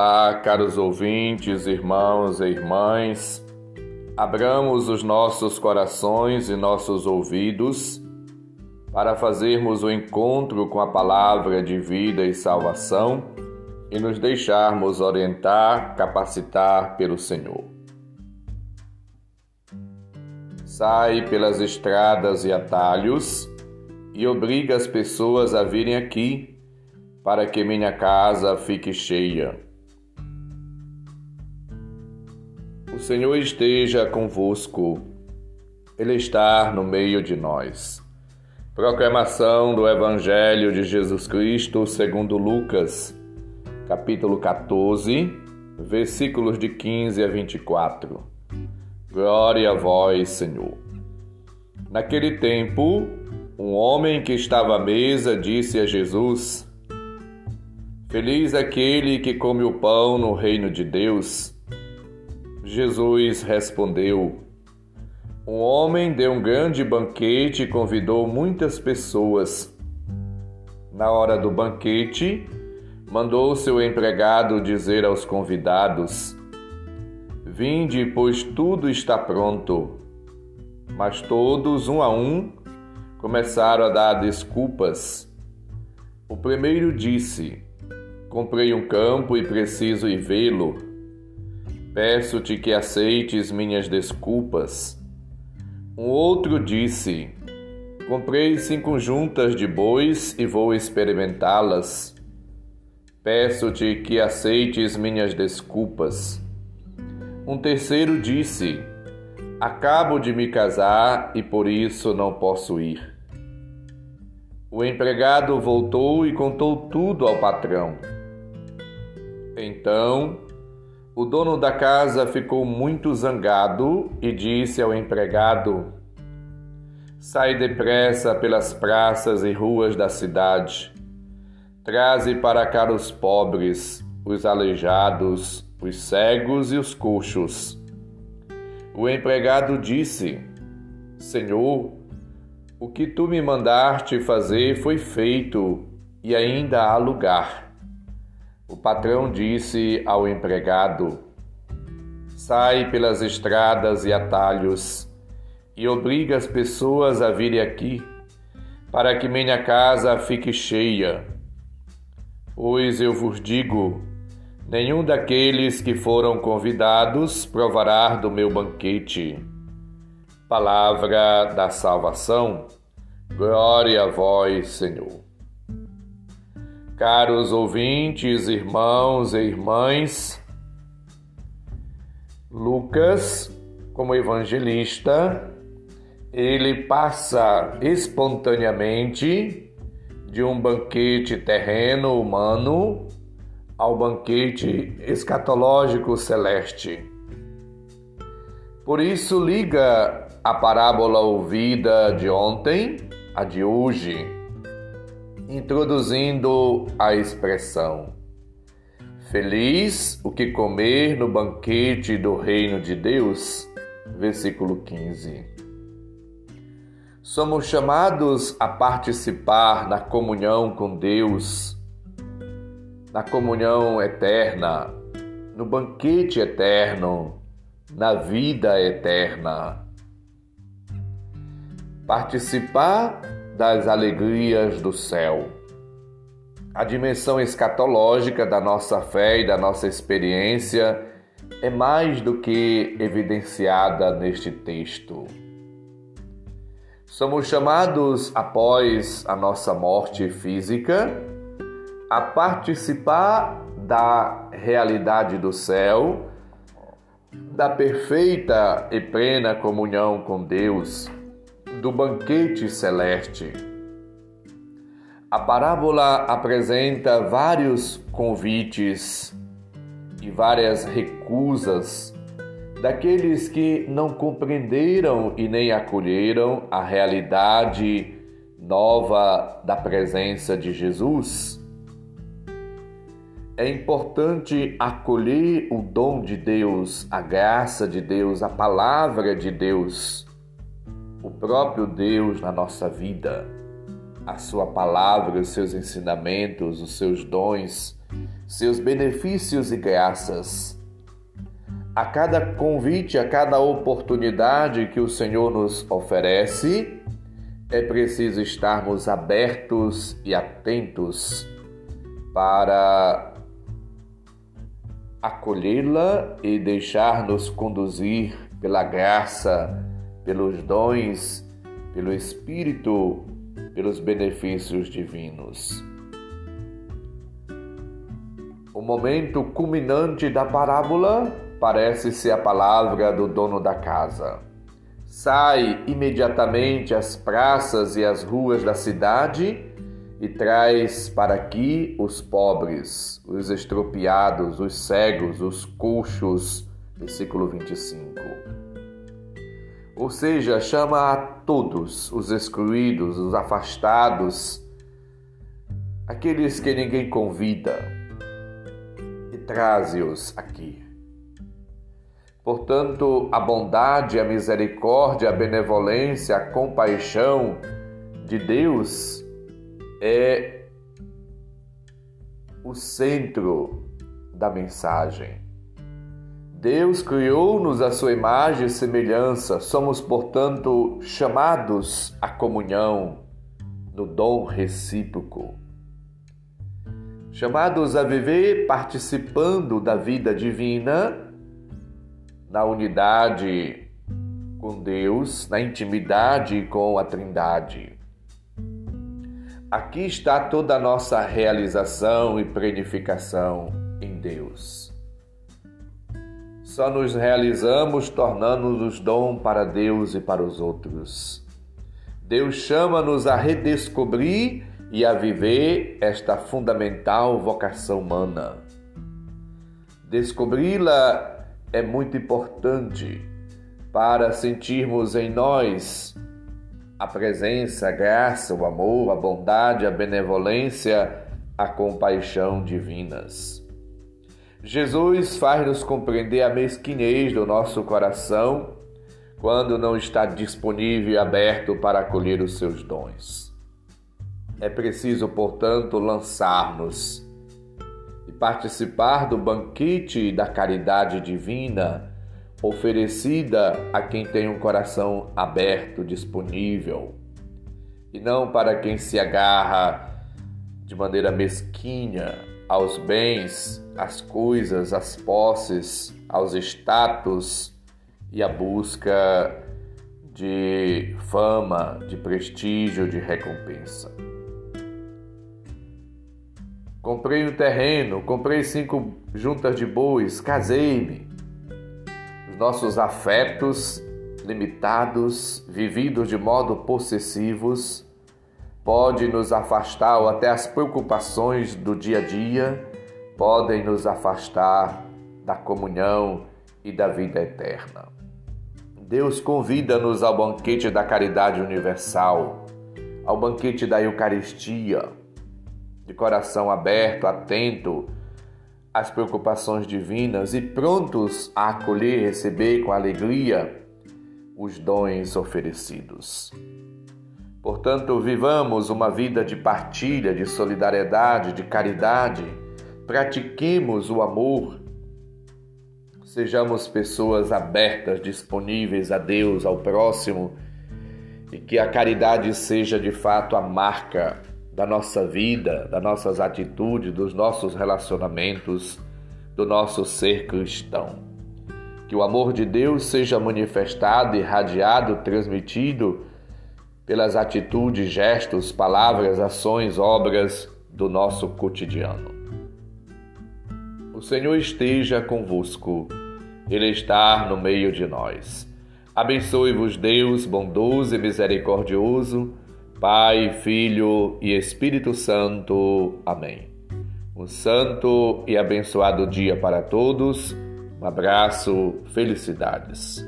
Olá, caros ouvintes, irmãos e irmãs. Abramos os nossos corações e nossos ouvidos para fazermos o encontro com a palavra de vida e salvação e nos deixarmos orientar, capacitar pelo Senhor. Sai pelas estradas e atalhos e obriga as pessoas a virem aqui para que minha casa fique cheia. Senhor esteja convosco, Ele está no meio de nós. Proclamação do Evangelho de Jesus Cristo segundo Lucas, capítulo 14, versículos de 15 a 24. Glória a vós, Senhor. Naquele tempo, um homem que estava à mesa disse a Jesus: Feliz aquele que come o pão no reino de Deus. Jesus respondeu: Um homem deu um grande banquete e convidou muitas pessoas. Na hora do banquete, mandou seu empregado dizer aos convidados: Vinde, pois tudo está pronto. Mas todos, um a um, começaram a dar desculpas. O primeiro disse: Comprei um campo e preciso ir vê-lo. Peço-te que aceites minhas desculpas. Um outro disse: Comprei cinco juntas de bois e vou experimentá-las. Peço-te que aceites minhas desculpas. Um terceiro disse: Acabo de me casar e por isso não posso ir. O empregado voltou e contou tudo ao patrão. Então, o dono da casa ficou muito zangado e disse ao empregado: Sai depressa pelas praças e ruas da cidade. Traze para cá os pobres, os aleijados, os cegos e os coxos. O empregado disse: Senhor, o que tu me mandaste fazer foi feito e ainda há lugar. O patrão disse ao empregado: Sai pelas estradas e atalhos e obriga as pessoas a virem aqui, para que minha casa fique cheia. Pois eu vos digo: nenhum daqueles que foram convidados provará do meu banquete. Palavra da salvação. Glória a vós, Senhor. Caros ouvintes, irmãos e irmãs, Lucas, como evangelista, ele passa espontaneamente de um banquete terreno humano ao banquete escatológico celeste. Por isso, liga a parábola ouvida de ontem a de hoje introduzindo a expressão Feliz o que comer no banquete do reino de Deus, versículo 15. Somos chamados a participar na comunhão com Deus, na comunhão eterna, no banquete eterno, na vida eterna. Participar das alegrias do céu. A dimensão escatológica da nossa fé e da nossa experiência é mais do que evidenciada neste texto. Somos chamados, após a nossa morte física, a participar da realidade do céu, da perfeita e plena comunhão com Deus do banquete celeste. A parábola apresenta vários convites e várias recusas daqueles que não compreenderam e nem acolheram a realidade nova da presença de Jesus. É importante acolher o dom de Deus, a graça de Deus, a palavra de Deus o próprio Deus na nossa vida, a sua palavra, os seus ensinamentos, os seus dons, seus benefícios e graças. A cada convite, a cada oportunidade que o Senhor nos oferece, é preciso estarmos abertos e atentos para acolhê-la e deixar-nos conduzir pela graça, pelos dons, pelo Espírito, pelos benefícios divinos. O momento culminante da parábola parece ser a palavra do dono da casa. Sai imediatamente às praças e às ruas da cidade e traz para aqui os pobres, os estropiados, os cegos, os coxos. Versículo 25. Ou seja, chama a todos, os excluídos, os afastados, aqueles que ninguém convida, e traze-os aqui. Portanto, a bondade, a misericórdia, a benevolência, a compaixão de Deus é o centro da mensagem. Deus criou-nos a sua imagem e semelhança, somos, portanto, chamados à comunhão no dom recíproco. Chamados a viver participando da vida divina, na unidade com Deus, na intimidade com a Trindade. Aqui está toda a nossa realização e planificação em Deus. Só nos realizamos tornando-nos dom para Deus e para os outros. Deus chama-nos a redescobrir e a viver esta fundamental vocação humana. Descobri-la é muito importante para sentirmos em nós a presença, a graça, o amor, a bondade, a benevolência, a compaixão divinas. Jesus faz-nos compreender a mesquinhez do nosso coração quando não está disponível e aberto para acolher os seus dons. É preciso, portanto, lançar-nos e participar do banquete da caridade divina oferecida a quem tem um coração aberto, disponível, e não para quem se agarra de maneira mesquinha aos bens, às coisas, às posses, aos status e à busca de fama, de prestígio, de recompensa. Comprei um terreno, comprei cinco juntas de bois, casei-me nossos afetos limitados, vividos de modo possessivos, pode nos afastar, ou até as preocupações do dia a dia podem nos afastar da comunhão e da vida eterna. Deus convida-nos ao banquete da caridade universal, ao banquete da Eucaristia, de coração aberto, atento as preocupações divinas e prontos a acolher e receber com alegria os dons oferecidos. Portanto, vivamos uma vida de partilha, de solidariedade, de caridade, pratiquemos o amor, sejamos pessoas abertas, disponíveis a Deus, ao próximo, e que a caridade seja de fato a marca da nossa vida, das nossas atitudes, dos nossos relacionamentos, do nosso ser cristão. Que o amor de Deus seja manifestado, irradiado, transmitido pelas atitudes, gestos, palavras, ações, obras do nosso cotidiano. O Senhor esteja convosco, Ele está no meio de nós. Abençoe-vos, Deus bondoso e misericordioso Pai, Filho e Espírito Santo. Amém. Um santo e abençoado dia para todos. Um abraço, felicidades.